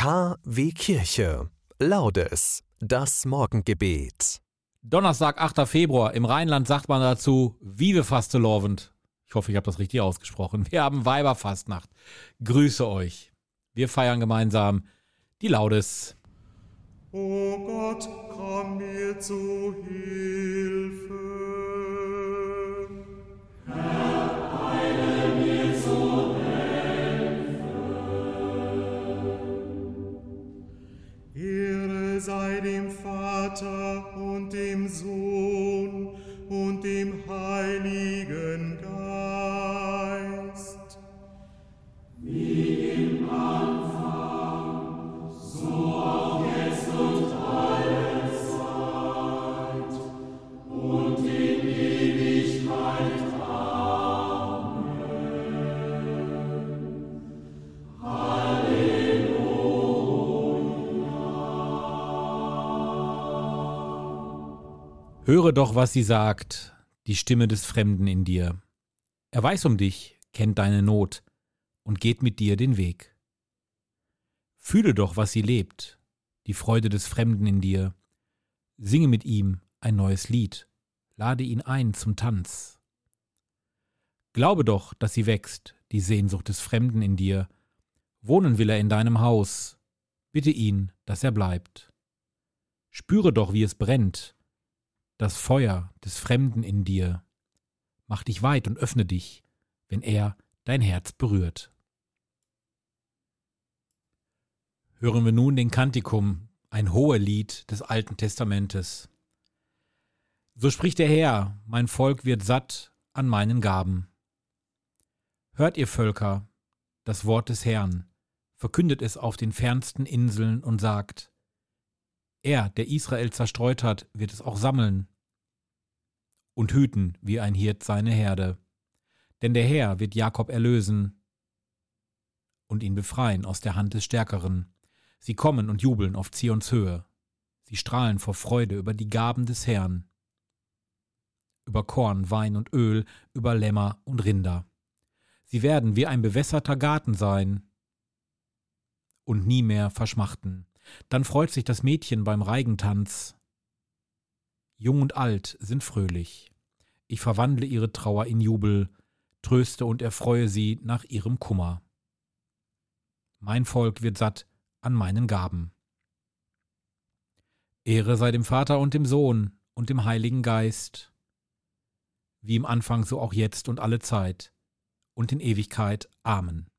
KW Kirche. Laudes. Das Morgengebet. Donnerstag, 8. Februar. Im Rheinland sagt man dazu Vive Faste Lovend. Ich hoffe, ich habe das richtig ausgesprochen. Wir haben Weiberfastnacht. Grüße euch. Wir feiern gemeinsam die Laudes. O Gott, komm mir zu Hilfe. Sei dem Vater und dem Sohn Höre doch, was sie sagt, die Stimme des Fremden in dir. Er weiß um dich, kennt deine Not und geht mit dir den Weg. Fühle doch, was sie lebt, die Freude des Fremden in dir. Singe mit ihm ein neues Lied, lade ihn ein zum Tanz. Glaube doch, dass sie wächst, die Sehnsucht des Fremden in dir. Wohnen will er in deinem Haus, bitte ihn, dass er bleibt. Spüre doch, wie es brennt, das Feuer des Fremden in dir. Mach dich weit und öffne dich, wenn er dein Herz berührt. Hören wir nun den Kantikum, ein Hohelied des Alten Testamentes. So spricht der Herr, mein Volk wird satt an meinen Gaben. Hört ihr Völker das Wort des Herrn, verkündet es auf den fernsten Inseln und sagt, er, der Israel zerstreut hat, wird es auch sammeln und hüten wie ein Hirt seine Herde. Denn der Herr wird Jakob erlösen und ihn befreien aus der Hand des Stärkeren. Sie kommen und jubeln auf Zions Höhe. Sie strahlen vor Freude über die Gaben des Herrn. Über Korn, Wein und Öl, über Lämmer und Rinder. Sie werden wie ein bewässerter Garten sein und nie mehr verschmachten. Dann freut sich das Mädchen beim Reigentanz. Jung und alt sind fröhlich. Ich verwandle ihre Trauer in Jubel, tröste und erfreue sie nach ihrem Kummer. Mein Volk wird satt an meinen Gaben. Ehre sei dem Vater und dem Sohn und dem Heiligen Geist, wie im Anfang so auch jetzt und alle Zeit und in Ewigkeit. Amen.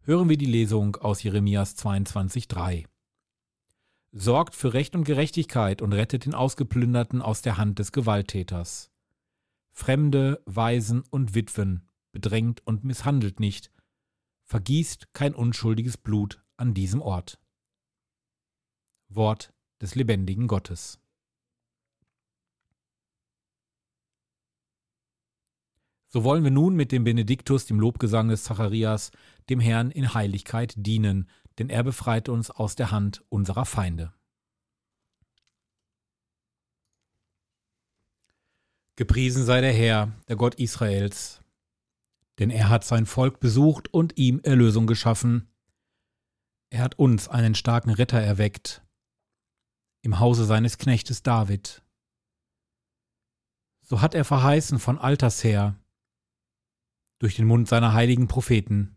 Hören wir die Lesung aus Jeremias 22,3. Sorgt für Recht und Gerechtigkeit und rettet den Ausgeplünderten aus der Hand des Gewalttäters. Fremde, Waisen und Witwen bedrängt und misshandelt nicht, vergießt kein unschuldiges Blut an diesem Ort. Wort des lebendigen Gottes. So wollen wir nun mit dem Benediktus, dem Lobgesang des Zacharias, dem Herrn in Heiligkeit dienen, denn er befreit uns aus der Hand unserer Feinde. Gepriesen sei der Herr, der Gott Israels, denn er hat sein Volk besucht und ihm Erlösung geschaffen. Er hat uns einen starken Retter erweckt, im Hause seines Knechtes David. So hat er verheißen von alters her, durch den Mund seiner heiligen Propheten.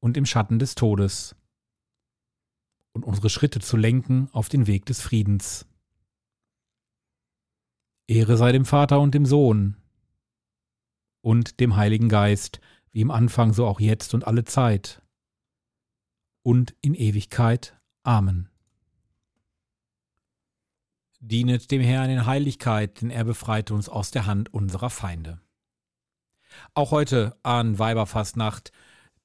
und im Schatten des Todes, und unsere Schritte zu lenken auf den Weg des Friedens. Ehre sei dem Vater und dem Sohn und dem Heiligen Geist, wie im Anfang so auch jetzt und alle Zeit und in Ewigkeit. Amen. Dienet dem Herrn in Heiligkeit, denn er befreit uns aus der Hand unserer Feinde. Auch heute an Weiberfastnacht,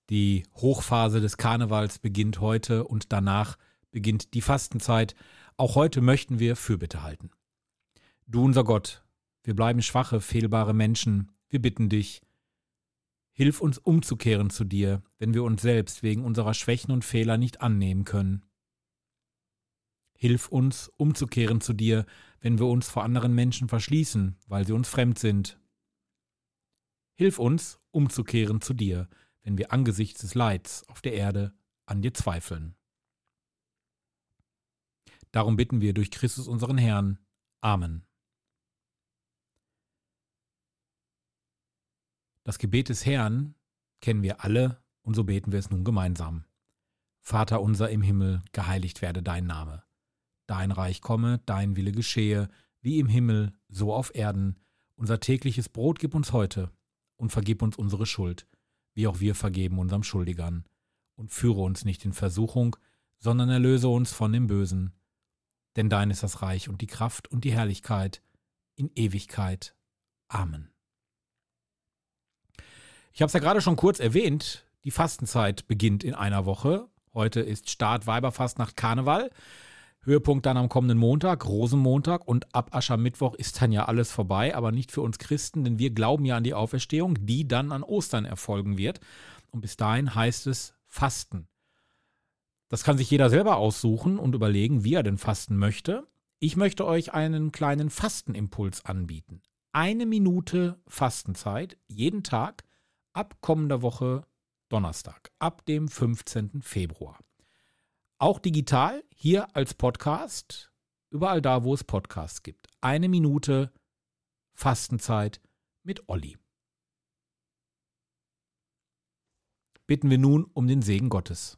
die Hochphase des Karnevals beginnt heute und danach beginnt die Fastenzeit. Auch heute möchten wir Fürbitte halten. Du unser Gott, wir bleiben schwache, fehlbare Menschen, wir bitten dich, hilf uns umzukehren zu dir, wenn wir uns selbst wegen unserer Schwächen und Fehler nicht annehmen können. Hilf uns, umzukehren zu dir, wenn wir uns vor anderen Menschen verschließen, weil sie uns fremd sind. Hilf uns, umzukehren zu dir, wenn wir angesichts des Leids auf der Erde an dir zweifeln. Darum bitten wir durch Christus unseren Herrn. Amen. Das Gebet des Herrn kennen wir alle und so beten wir es nun gemeinsam. Vater unser im Himmel, geheiligt werde dein Name. Dein Reich komme, dein Wille geschehe, wie im Himmel, so auf Erden. Unser tägliches Brot gib uns heute und vergib uns unsere Schuld, wie auch wir vergeben unserem Schuldigern. Und führe uns nicht in Versuchung, sondern erlöse uns von dem Bösen. Denn dein ist das Reich und die Kraft und die Herrlichkeit in Ewigkeit. Amen. Ich habe es ja gerade schon kurz erwähnt, die Fastenzeit beginnt in einer Woche. Heute ist Start Weiberfastnacht Karneval. Höhepunkt dann am kommenden Montag, Rosenmontag und ab Aschermittwoch ist dann ja alles vorbei, aber nicht für uns Christen, denn wir glauben ja an die Auferstehung, die dann an Ostern erfolgen wird. Und bis dahin heißt es Fasten. Das kann sich jeder selber aussuchen und überlegen, wie er denn fasten möchte. Ich möchte euch einen kleinen Fastenimpuls anbieten. Eine Minute Fastenzeit jeden Tag ab kommender Woche Donnerstag, ab dem 15. Februar. Auch digital, hier als Podcast, überall da, wo es Podcasts gibt. Eine Minute Fastenzeit mit Olli. Bitten wir nun um den Segen Gottes.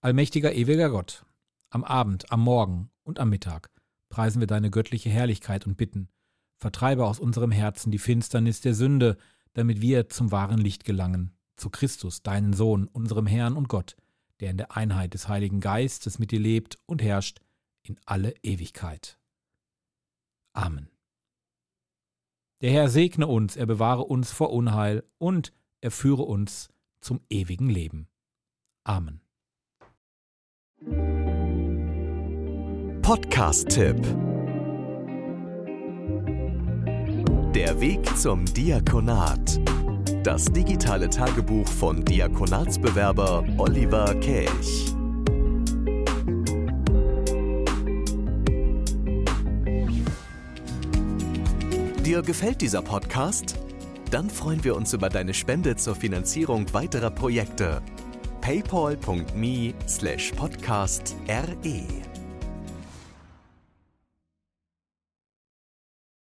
Allmächtiger, ewiger Gott, am Abend, am Morgen und am Mittag preisen wir deine göttliche Herrlichkeit und bitten, vertreibe aus unserem Herzen die Finsternis der Sünde, damit wir zum wahren Licht gelangen, zu Christus, deinen Sohn, unserem Herrn und Gott, der in der Einheit des Heiligen Geistes mit dir lebt und herrscht in alle Ewigkeit. Amen. Der Herr segne uns, er bewahre uns vor Unheil und er führe uns zum ewigen Leben. Amen. Podcast-Tipp Der Weg zum Diakonat. Das digitale Tagebuch von Diakonatsbewerber Oliver Kelch. Dir gefällt dieser Podcast? Dann freuen wir uns über deine Spende zur Finanzierung weiterer Projekte. paypal.me/podcast/re